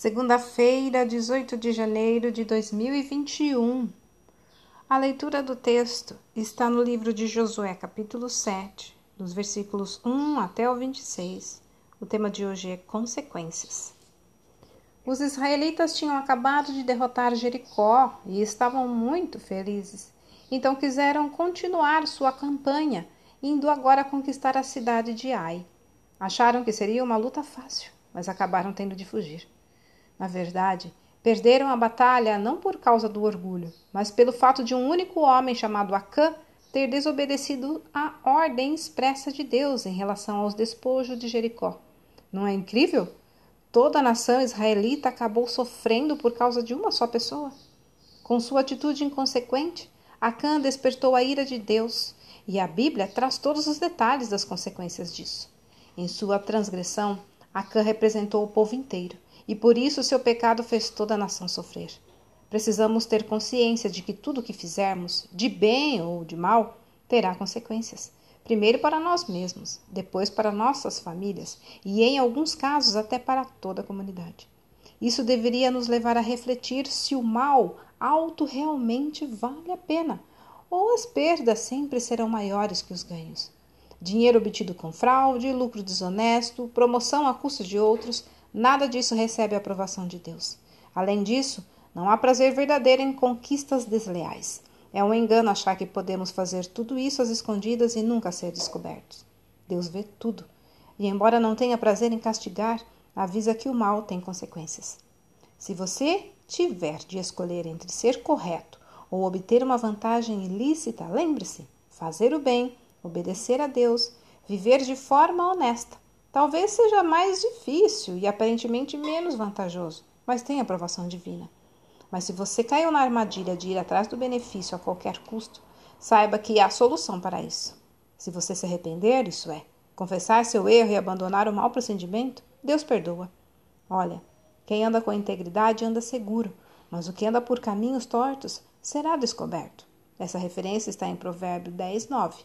Segunda-feira, 18 de janeiro de 2021. A leitura do texto está no livro de Josué, capítulo 7, dos versículos 1 até o 26. O tema de hoje é consequências. Os israelitas tinham acabado de derrotar Jericó e estavam muito felizes. Então quiseram continuar sua campanha, indo agora conquistar a cidade de Ai. Acharam que seria uma luta fácil, mas acabaram tendo de fugir. Na verdade, perderam a batalha não por causa do orgulho, mas pelo fato de um único homem chamado Acã ter desobedecido à ordem expressa de Deus em relação aos despojos de Jericó. Não é incrível? Toda a nação israelita acabou sofrendo por causa de uma só pessoa. Com sua atitude inconsequente, Acã despertou a ira de Deus, e a Bíblia traz todos os detalhes das consequências disso. Em sua transgressão, Acã representou o povo inteiro e por isso seu pecado fez toda a nação sofrer. Precisamos ter consciência de que tudo o que fizermos, de bem ou de mal, terá consequências. Primeiro para nós mesmos, depois para nossas famílias e, em alguns casos, até para toda a comunidade. Isso deveria nos levar a refletir se o mal alto realmente vale a pena ou as perdas sempre serão maiores que os ganhos. Dinheiro obtido com fraude, lucro desonesto, promoção a custo de outros Nada disso recebe a aprovação de Deus. Além disso, não há prazer verdadeiro em conquistas desleais. É um engano achar que podemos fazer tudo isso às escondidas e nunca ser descobertos. Deus vê tudo. E, embora não tenha prazer em castigar, avisa que o mal tem consequências. Se você tiver de escolher entre ser correto ou obter uma vantagem ilícita, lembre-se: fazer o bem, obedecer a Deus, viver de forma honesta Talvez seja mais difícil e aparentemente menos vantajoso, mas tem aprovação divina. Mas se você caiu na armadilha de ir atrás do benefício a qualquer custo, saiba que há solução para isso. Se você se arrepender, isso é, confessar seu erro e abandonar o mau procedimento, Deus perdoa. Olha, quem anda com integridade anda seguro, mas o que anda por caminhos tortos será descoberto. Essa referência está em Provérbio 10, 9.